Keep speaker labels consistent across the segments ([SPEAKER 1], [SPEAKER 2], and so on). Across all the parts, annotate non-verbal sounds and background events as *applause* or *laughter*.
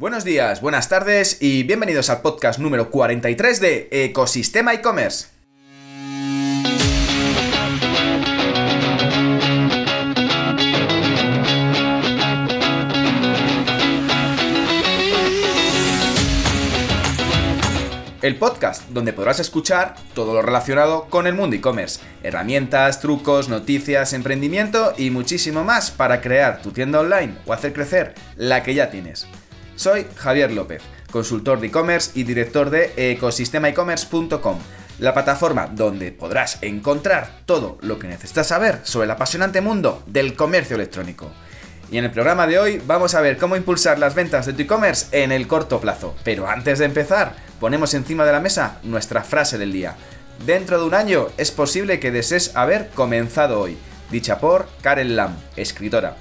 [SPEAKER 1] Buenos días, buenas tardes y bienvenidos al podcast número 43 de Ecosistema e-commerce. El podcast donde podrás escuchar todo lo relacionado con el mundo e-commerce, herramientas, trucos, noticias, emprendimiento y muchísimo más para crear tu tienda online o hacer crecer la que ya tienes. Soy Javier López, consultor de e-commerce y director de ecosistemaecommerce.com, la plataforma donde podrás encontrar todo lo que necesitas saber sobre el apasionante mundo del comercio electrónico. Y en el programa de hoy vamos a ver cómo impulsar las ventas de tu e-commerce en el corto plazo. Pero antes de empezar, ponemos encima de la mesa nuestra frase del día. Dentro de un año es posible que desees haber comenzado hoy. Dicha por Karen Lam, escritora.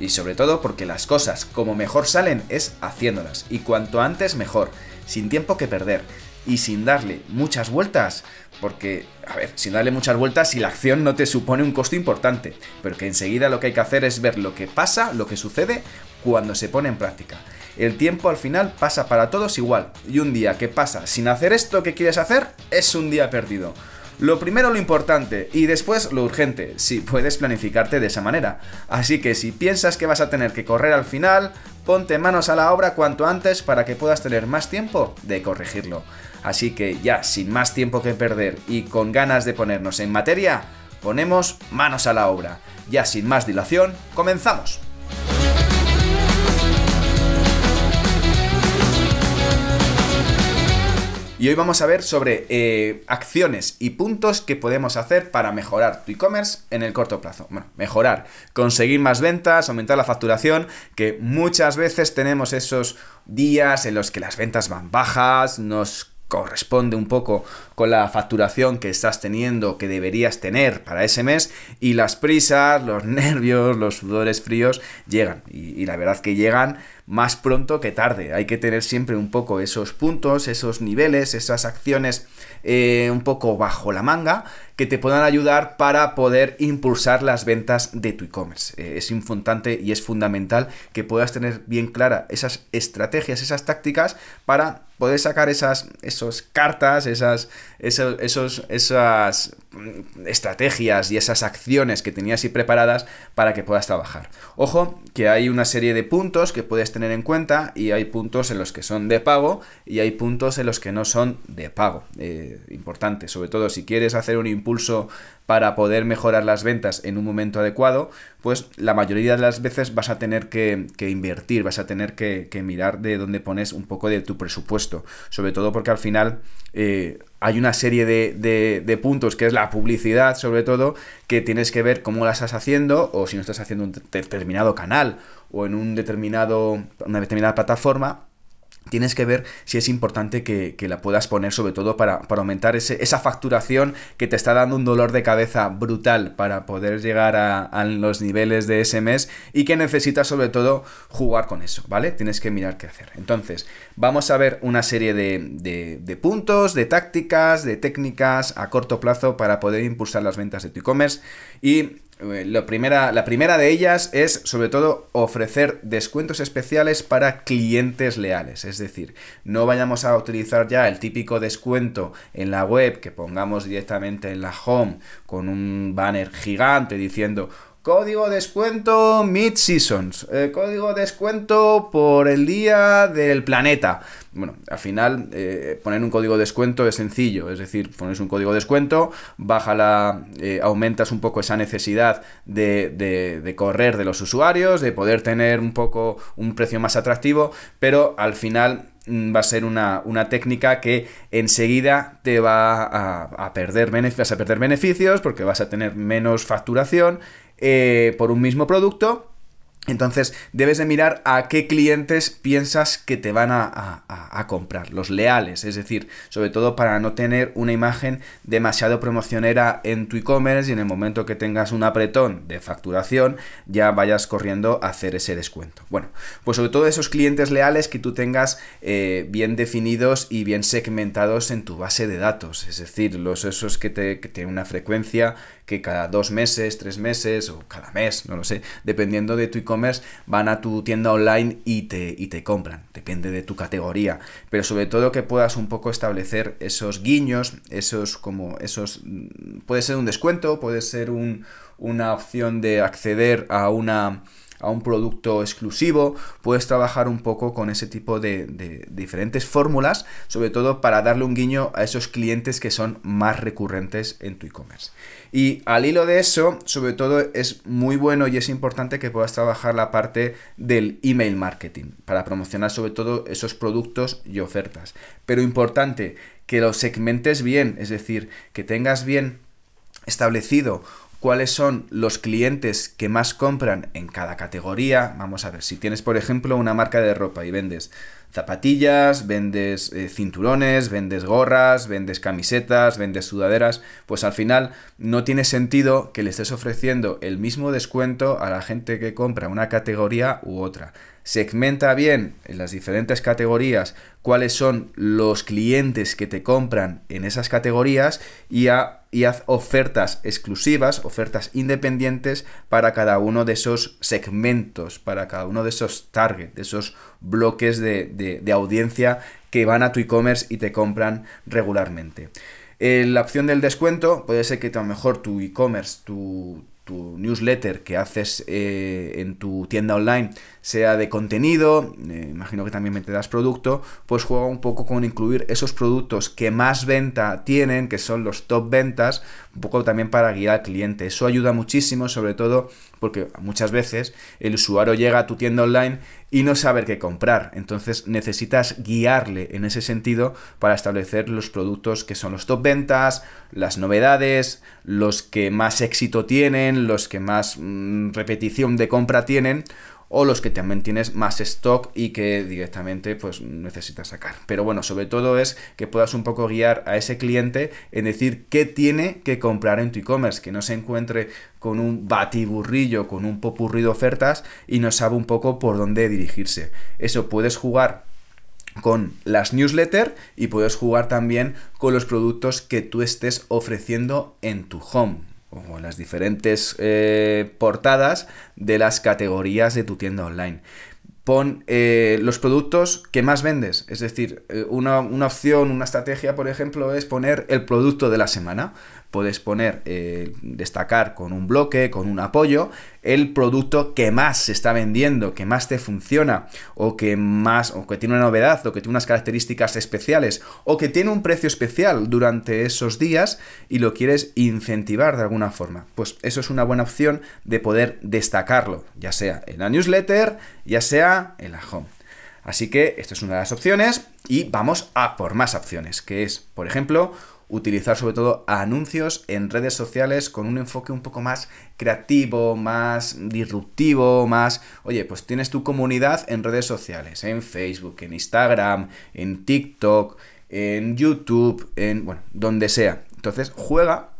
[SPEAKER 1] Y sobre todo porque las cosas como mejor salen es haciéndolas. Y cuanto antes mejor, sin tiempo que perder y sin darle muchas vueltas, porque, a ver, sin darle muchas vueltas si la acción no te supone un costo importante, pero que enseguida lo que hay que hacer es ver lo que pasa, lo que sucede cuando se pone en práctica. El tiempo al final pasa para todos igual, y un día que pasa sin hacer esto que quieres hacer es un día perdido. Lo primero lo importante y después lo urgente, si puedes planificarte de esa manera. Así que si piensas que vas a tener que correr al final, ponte manos a la obra cuanto antes para que puedas tener más tiempo de corregirlo. Así que ya sin más tiempo que perder y con ganas de ponernos en materia, ponemos manos a la obra. Ya sin más dilación, comenzamos. Y hoy vamos a ver sobre eh, acciones y puntos que podemos hacer para mejorar tu e-commerce en el corto plazo. Bueno, mejorar, conseguir más ventas, aumentar la facturación, que muchas veces tenemos esos días en los que las ventas van bajas, nos corresponde un poco con la facturación que estás teniendo, que deberías tener para ese mes, y las prisas, los *laughs* nervios, los sudores fríos llegan. Y, la verdad que llegan más pronto que tarde. Hay que tener siempre un poco esos puntos, esos niveles, esas acciones eh, un poco bajo la manga que te puedan ayudar para poder impulsar las ventas de tu e-commerce. Eh, es importante y es fundamental que puedas tener bien clara esas estrategias, esas tácticas para poder sacar esas esos cartas, esas, esos, esas estrategias y esas acciones que tenías y preparadas para que puedas trabajar. Ojo, que hay una serie de puntos que puedes tener en cuenta y hay puntos en los que son de pago y hay puntos en los que no son de pago. Eh, importante, sobre todo si quieres hacer un impulso para poder mejorar las ventas en un momento adecuado, pues la mayoría de las veces vas a tener que, invertir, vas a tener que, mirar de dónde pones un poco de tu presupuesto, sobre todo porque al final eh, hay una serie de, de, puntos que es la publicidad, sobre todo, que tienes que ver cómo la estás haciendo o si no estás haciendo un determinado canal o en un determinado, una determinada plataforma tienes que ver si es importante que, la puedas poner sobre todo para, aumentar ese, esa facturación que te está dando un dolor de cabeza brutal para poder llegar a, los niveles de ese mes y que necesitas sobre todo jugar con eso, ¿vale? Tienes que mirar qué hacer. Entonces, vamos a ver una serie de, de puntos, de tácticas, de técnicas a corto plazo para poder impulsar las ventas de tu e-commerce y la primera, la primera de ellas es, sobre todo, ofrecer descuentos especiales para clientes leales. Es decir, no vayamos a utilizar ya el típico descuento en la web que pongamos directamente en la home con un banner gigante diciendo Código descuento Mid Seasons. Eh, código descuento por el día del planeta. Bueno, al final eh, poner un código descuento es sencillo. Es decir, pones un código descuento, baja la, eh, aumentas un poco esa necesidad de, de, correr de los usuarios, de poder tener un poco un precio más atractivo, pero al final mm, va a ser una, técnica que enseguida te va a, a perder beneficios, a perder beneficios porque vas a tener menos facturación eh, por un mismo producto. Entonces debes de mirar a qué clientes piensas que te van a, comprar, los leales, es decir, sobre todo para no tener una imagen demasiado promocionera en tu e-commerce y en el momento que tengas un apretón de facturación ya vayas corriendo a hacer ese descuento. Bueno, pues sobre todo esos clientes leales que tú tengas eh, bien definidos y bien segmentados en tu base de datos, es decir, los esos que, te, que tienen una frecuencia que cada dos meses, tres meses o cada mes, no lo sé, dependiendo de tu e-commerce, van a tu tienda online y te, y te compran. Depende de tu categoría. Pero sobre todo que puedas un poco establecer esos guiños, esos como esos... Mm, puede ser un descuento, puede ser un, una opción de acceder a una a un producto exclusivo, puedes trabajar un poco con ese tipo de, diferentes fórmulas, sobre todo para darle un guiño a esos clientes que son más recurrentes en tu e-commerce. Y al hilo de eso, sobre todo es muy bueno y es importante que puedas trabajar la parte del email marketing para promocionar sobre todo esos productos y ofertas. Pero importante que los segmentes bien, es decir, que tengas bien establecido cuáles son los clientes que más compran en cada categoría. Vamos a ver, si tienes por ejemplo una marca de ropa y vendes zapatillas, vendes eh, cinturones, vendes gorras, vendes camisetas, vendes sudaderas, pues al final no tiene sentido que le estés ofreciendo el mismo descuento a la gente que compra una categoría u otra segmenta bien en las diferentes categorías cuáles son los clientes que te compran en esas categorías y, haz ofertas exclusivas, ofertas independientes para cada uno de esos segmentos, para cada uno de esos targets, de esos bloques de, audiencia que van a tu e-commerce y te compran regularmente. Eh, la opción del descuento puede ser que a lo mejor tu e-commerce, tu, tu newsletter que haces eh, en tu tienda online sea de contenido, eh, imagino que también meterás producto, pues juega un poco con incluir esos productos que más venta tienen, que son los top ventas, un poco también para guiar al cliente. Eso ayuda muchísimo, sobre todo porque muchas veces el usuario llega a tu tienda online y no sabe qué comprar. Entonces necesitas guiarle en ese sentido para establecer los productos que son los top ventas, las novedades, los que más éxito tienen, los que más mm, repetición de compra tienen o los que también tienes más stock y que directamente pues necesitas sacar. Pero bueno, sobre todo es que puedas un poco guiar a ese cliente en decir qué tiene que comprar en tu e-commerce, que no se encuentre con un batiburrillo, con un popurrí de ofertas y no sabe un poco por dónde dirigirse. Eso puedes jugar con las newsletters y puedes jugar también con los productos que tú estés ofreciendo en tu home o las diferentes eh, portadas de las categorías de tu tienda online. Pon eh, los productos que más vendes. Es decir, eh, una, una, opción, una estrategia, por ejemplo, es poner el producto de la semana puedes poner, destacar con un bloque, con un apoyo, el producto que más se está vendiendo, que más te funciona, o que más, o que tiene una novedad, o que tiene unas características especiales, o que tiene un precio especial durante esos días y lo quieres incentivar de alguna forma. Pues eso es una buena opción de poder destacarlo, ya sea en la newsletter, ya sea en la home. Así que esta es una de las opciones y vamos a por más opciones, que es, por ejemplo, utilizar sobre todo anuncios en redes sociales con un enfoque un poco más creativo, más disruptivo, más, oye, pues tienes tu comunidad en redes sociales, en Facebook, en Instagram, en TikTok, en YouTube, en, bueno, donde sea. Entonces, juega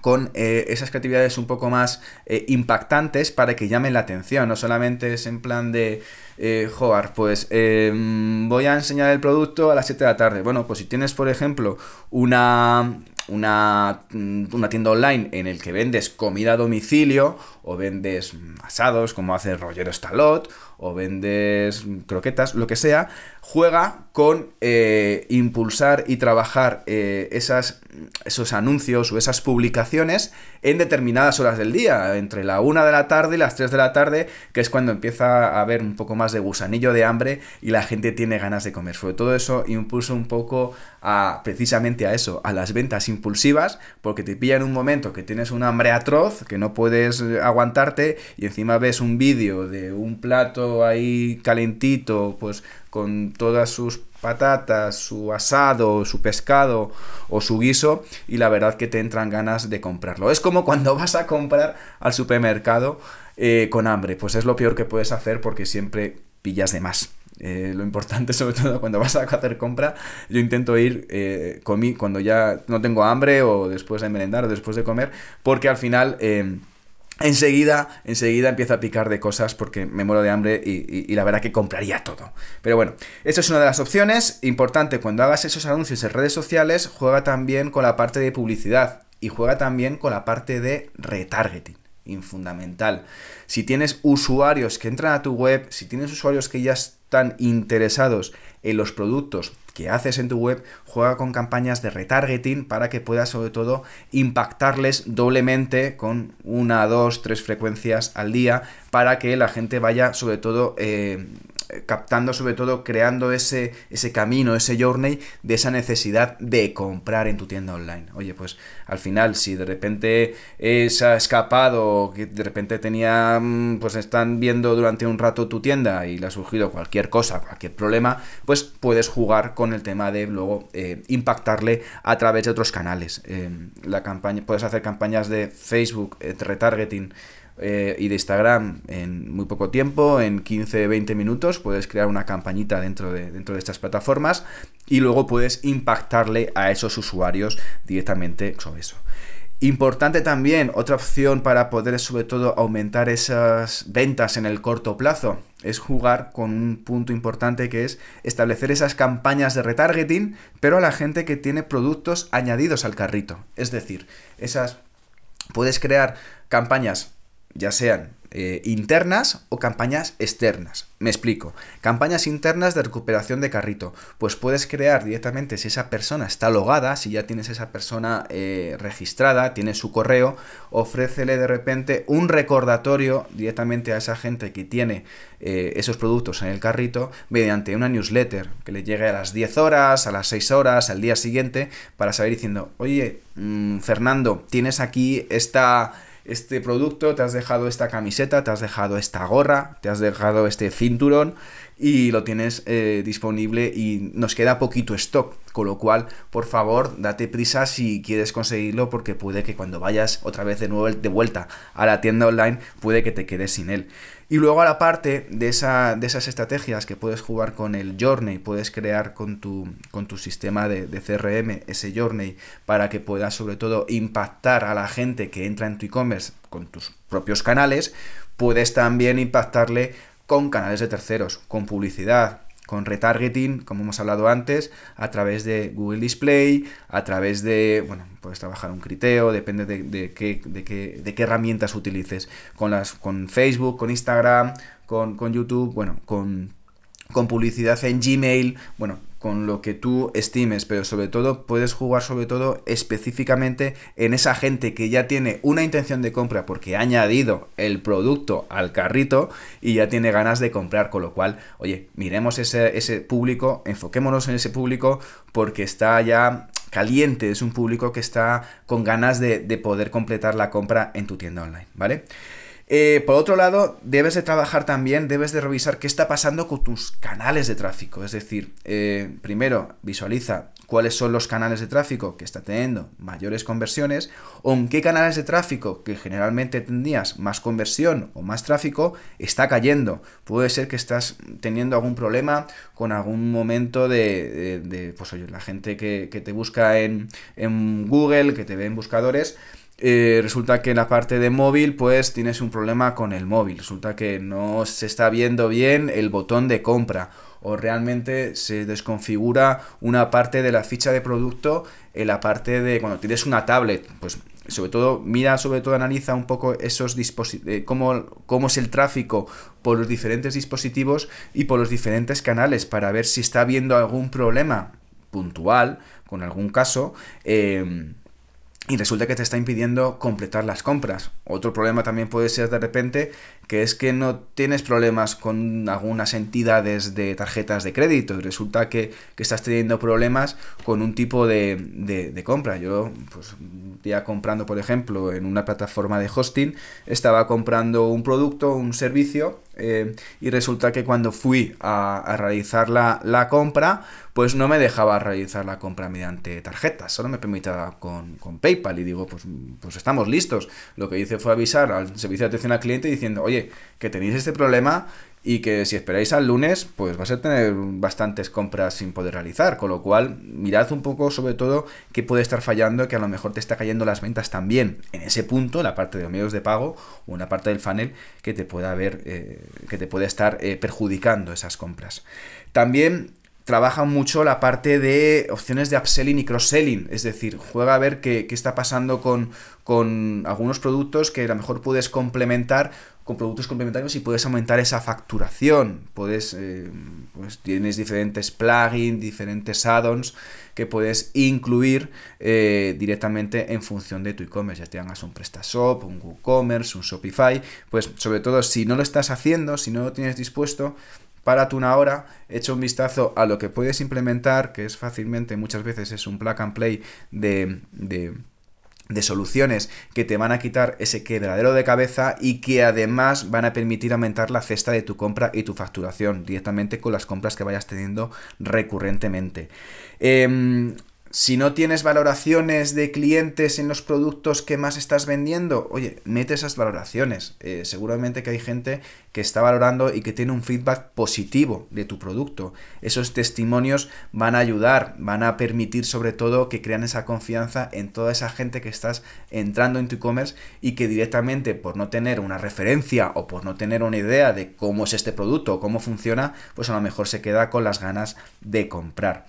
[SPEAKER 1] con eh, esas creatividades un poco más eh, impactantes para que llamen la atención. No solamente es en plan de, eh, pues em, voy a enseñar el producto a las 7 de la tarde. Bueno, pues si tienes, por ejemplo, una, una, una, tienda online en el que vendes comida a domicilio o vendes asados como hace Roger Stalot o vendes croquetas, lo que sea, juega con eh, impulsar y trabajar eh, esas, esos anuncios o esas publicaciones en determinadas horas del día, entre la 1 de la tarde y las 3 de la tarde, que es cuando empieza a haber un poco más de gusanillo de hambre y la gente tiene ganas de comer. Sobre todo eso impulsa un poco a precisamente a eso, a las ventas impulsivas, porque te pilla en un momento que tienes un hambre atroz, que no puedes aguantarte y encima ves un vídeo de un plato ahí calentito, pues con todas sus patatas, su asado, su pescado o su guiso y la verdad que te entran ganas de comprarlo. Es como cuando *laughs* vas a comprar al supermercado eh, con hambre, pues es lo peor que puedes hacer porque siempre pillas de más. Eh, lo importante, *laughs* sobre todo cuando vas a hacer compra, yo intento ir eh, cuando ya no tengo hambre o después de merendar o después de comer, porque al final eh, enseguida, enseguida empiezo a picar de cosas porque me muero de hambre y, la verdad que compraría todo. Pero bueno, esta es una de las opciones. Importante, cuando hagas esos anuncios en redes sociales, juega también con la parte de publicidad. y juega también con la parte de retargeting fundamental. Si tienes usuarios que entran a tu web, si tienes usuarios que ya están interesados en los productos que haces en tu web, juega con campañas de retargeting para que puedas sobre todo impactarles doblemente con una, dos, tres frecuencias al día para que la gente vaya sobre todo eh, captando sobre todo, creando ese, ese camino, ese journey de esa necesidad de comprar en tu tienda online. Oye, pues al final, si de repente se ha escapado, que de repente tenía, mm, pues están viendo durante un rato tu tienda y le ha surgido cualquier cosa, cualquier problema, pues puedes jugar con el tema de luego eh, impactarle a través de otros canales. Eh, la campaña, puedes hacer campañas de Facebook, eh, retargeting, eh, y de Instagram en muy poco tiempo, en 15-20 minutos, puedes crear una campañita dentro de, dentro de estas plataformas y luego puedes impactarle a esos usuarios directamente sobre eso. Importante también, otra opción para poder sobre todo aumentar esas ventas en el corto plazo, es jugar con un punto importante que es establecer esas campañas de retargeting, pero a la gente que tiene productos añadidos al carrito. Es decir, esas puedes crear campañas ya sean eh, internas o campañas externas. Me explico. Campañas internas de recuperación de carrito. Pues puedes crear directamente si esa persona está logada, si ya tienes esa persona eh, registrada, tiene su correo, ofrécele de repente un recordatorio directamente a esa gente que tiene eh, esos productos en el carrito mediante una newsletter que le llegue a las 10 horas, a las 6 horas, al día siguiente, para saber diciendo, oye, mm, Fernando, tienes aquí esta este producto, te has dejado esta camiseta, te has dejado esta gorra, te has dejado este cinturón y lo tienes eh, disponible y nos queda poquito stock, con lo cual, por favor, date prisa si quieres conseguirlo porque puede que cuando vayas otra vez de nuevo de vuelta a la tienda online, puede que te quedes sin él. Y luego a la parte de, esa, de esas estrategias que puedes jugar con el Journey, puedes crear con tu, con tu sistema de, de CRM ese Journey para que puedas sobre todo impactar a la gente que entra en tu e-commerce con tus propios canales, puedes también impactarle con canales de terceros, con publicidad, con retargeting, como hemos hablado antes, a través de Google Display, a través de, bueno, puedes trabajar un criteo, depende de, qué, de, qué, de qué herramientas utilices, con, las, con Facebook, con Instagram, con, con YouTube, bueno, con, con publicidad en Gmail, bueno, con lo que tú estimes, pero sobre todo puedes jugar sobre todo específicamente en esa gente que ya tiene una intención de compra porque ha añadido el producto al carrito y ya tiene ganas de comprar, con lo cual, oye, miremos ese, ese público, enfoquémonos en ese público porque está ya caliente, es un público que está con ganas de, de poder completar la compra en tu tienda online, ¿vale? Eh, por otro lado, debes de trabajar también, debes de revisar qué está pasando con tus canales de tráfico. Es decir, eh, primero visualiza cuáles son los canales de tráfico que está teniendo mayores conversiones o en qué canales de tráfico que generalmente tendrías más conversión o más tráfico está cayendo. Puede ser que estás teniendo algún problema con algún momento de, pues oye, la gente que, te busca en, en Google, que te ve en buscadores, eh, resulta que en la parte de móvil pues tienes un problema con el móvil, resulta que no se está viendo bien el botón de compra o realmente se desconfigura una parte de la ficha de producto en la parte de cuando tienes una tablet, pues sobre todo mira, sobre todo analiza un poco esos dispositivos, eh, cómo, cómo, es el tráfico por los diferentes dispositivos y por los diferentes canales para ver si está habiendo algún problema puntual con algún caso. Eh, y resulta que te está impidiendo completar las compras. Otro problema también puede ser de repente que es que no tienes problemas con algunas entidades de tarjetas de crédito y resulta que, estás teniendo problemas con un tipo de, compra. Yo, pues, día comprando, por ejemplo, en una plataforma de hosting, estaba comprando un producto, un servicio, eh, y resulta que cuando fui a, realizar la, la compra, pues no me dejaba realizar la compra mediante tarjetas, solo me permitía con, con, PayPal y digo, pues, pues estamos listos. Lo que hice fue avisar al servicio de atención al cliente diciendo, oye, que tenéis este problema y que si esperáis al lunes, pues vas a tener bastantes compras sin poder realizar, con lo cual mirad un poco sobre todo qué puede estar fallando, que a lo mejor te está cayendo las ventas también. En ese punto, la parte de los medios de pago o en la parte del funnel que te pueda haber, eh, que te puede estar eh, perjudicando esas compras. También trabaja mucho la parte de opciones de upselling y cross-selling, es decir, juega a ver qué, está pasando con, con, algunos productos que a lo mejor puedes complementar con productos complementarios y puedes aumentar esa facturación. Puedes, eh, pues tienes diferentes plugins, diferentes add-ons que puedes incluir eh, directamente en función de tu e-commerce. Ya tengas un PrestaShop, un WooCommerce, un Shopify. Pues sobre todo si no lo estás haciendo, si no lo tienes dispuesto, párate una hora, echa un vistazo a lo que puedes implementar, que es fácilmente, muchas veces es un plug and play de, de de soluciones que te van a quitar ese quebradero de cabeza y que además van a permitir aumentar la cesta de tu compra y tu facturación directamente con las compras que vayas teniendo recurrentemente. Em, si no tienes valoraciones de clientes en los productos que más estás vendiendo, oye, mete esas valoraciones. Eh, seguramente que hay gente que está valorando y que tiene un feedback positivo de tu producto. Esos testimonios van a ayudar, van a permitir sobre todo que crean esa confianza en toda esa gente que estás entrando en tu e-commerce y que directamente por no tener una referencia o por no tener una idea de cómo es este producto o cómo funciona, pues a lo mejor se queda con las ganas de comprar.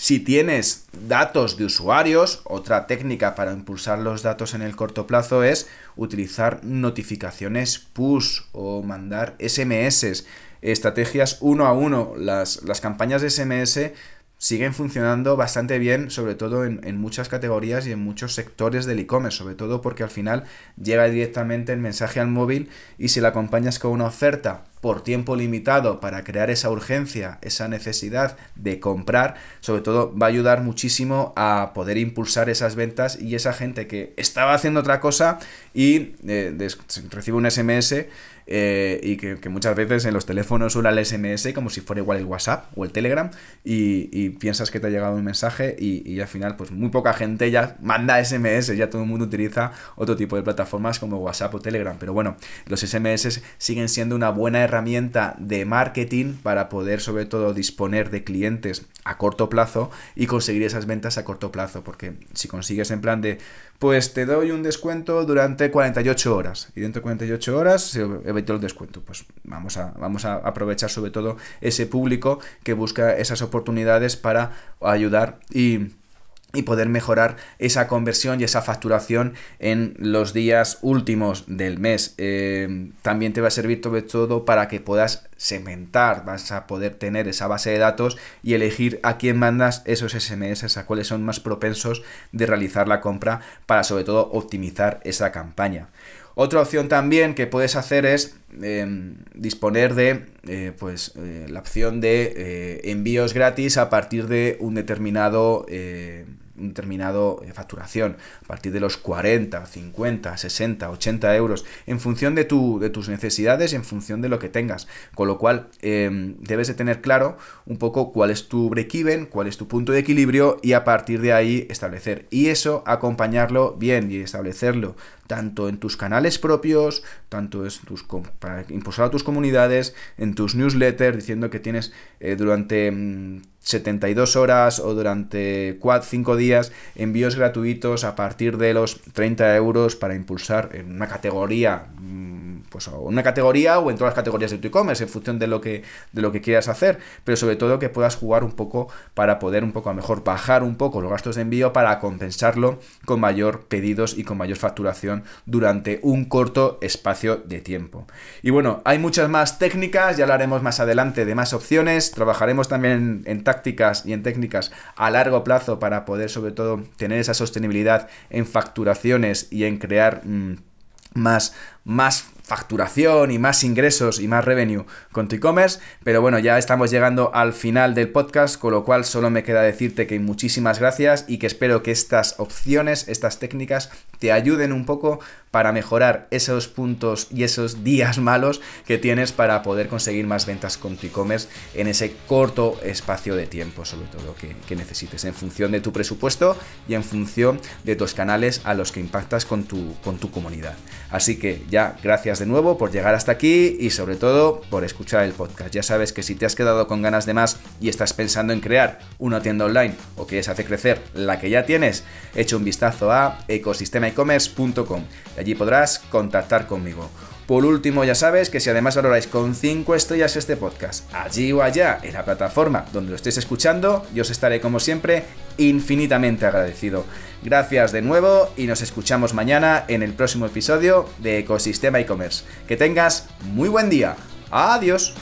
[SPEAKER 1] Si tienes datos de usuarios, otra técnica para impulsar los datos en el corto plazo es utilizar notificaciones push o mandar SMS, estrategias uno a uno. Las, las campañas de SMS siguen funcionando bastante bien, sobre todo en, muchas categorías y en muchos sectores del e-commerce, sobre todo porque al final llega directamente el mensaje al móvil y si la acompañas con una oferta por tiempo limitado para crear esa urgencia, esa necesidad de comprar, sobre todo va a ayudar muchísimo a poder impulsar esas ventas y esa gente que estaba haciendo otra cosa y eh, recibe un SMS eh, y que, muchas veces en los teléfonos suena el SMS como si fuera igual el WhatsApp o el Telegram y, piensas que te ha llegado un mensaje y, al final pues muy poca gente ya manda SMS, ya todo el mundo utiliza otro tipo de plataformas como WhatsApp o Telegram, pero bueno, los SMS siguen siendo una buena herramienta de marketing para poder sobre todo disponer de clientes a corto plazo y conseguir esas ventas a corto plazo, porque si consigues en plan de pues te doy un descuento durante 48 horas. Y dentro de 48 horas se evitó el descuento. Pues vamos a, vamos a aprovechar sobre todo ese público que busca esas oportunidades para ayudar y y poder mejorar esa conversión y esa facturación en los días últimos del mes. Eh, también te va a servir sobre todo para que puedas segmentar, vas a poder tener esa base de datos y elegir a quién mandas esos SMS, a cuáles son más propensos de realizar la compra para sobre todo optimizar esa campaña. Otra opción también que puedes hacer es em, disponer de eh, pues, eh, la opción de envíos gratis a partir de un determinado un determinado eh, facturación, a partir de los 40, 50, 60, 80 euros, en función de, tu, de tus necesidades en función de lo que tengas. Con lo cual, em, debes de tener claro un poco cuál es tu break-even, cuál es tu punto de equilibrio y a partir de ahí establecer. Y eso, acompañarlo bien y establecerlo tanto en tus canales propios, tanto en tus, para impulsar a tus comunidades, en tus newsletters, diciendo que tienes eh, durante... 72 mm, horas o durante 4, 5 días envíos gratuitos a partir de los 30 euros para impulsar en una categoría pues una categoría o en todas las categorías de tu e-commerce en función de lo que de lo que quieras hacer, pero sobre todo que puedas jugar un poco para poder un poco a mejor bajar un poco los gastos de envío para compensarlo con mayor pedidos y con mayor facturación durante un corto espacio de tiempo. Y bueno, hay muchas más técnicas, ya hablaremos más adelante de más opciones, trabajaremos también en, tácticas y en técnicas a largo plazo para poder sobre todo tener esa sostenibilidad en facturaciones y en crear mm, más, más facturación y más ingresos y más revenue con tu e-commerce. Pero bueno, ya estamos llegando al final del podcast, con lo cual solo me queda decirte que muchísimas gracias y que espero que estas opciones, estas técnicas, te ayuden un poco para mejorar esos puntos y esos días *laughs* malos que tienes para poder conseguir más ventas con tu e-commerce en ese corto espacio de tiempo, sobre todo que, que, necesites, en función de tu presupuesto y en función de tus canales a los que impactas con tu, con tu comunidad. Así que ya, gracias de nuevo por llegar hasta aquí y sobre todo por escuchar el podcast. Ya sabes que si te has quedado con ganas de más y estás pensando en crear una tienda online o quieres hacer crecer la que ya tienes, echa un vistazo a ecosistemaecommerce.com y allí podrás contactar conmigo. Por último, ya sabes que si además valoráis con 5 estrellas este podcast, allí o allá, en la plataforma donde lo estéis escuchando, yo os estaré como siempre infinitamente agradecido. Gracias de nuevo y nos escuchamos mañana en el próximo episodio de Ecosistema e-commerce. Que tengas muy buen día. Adiós.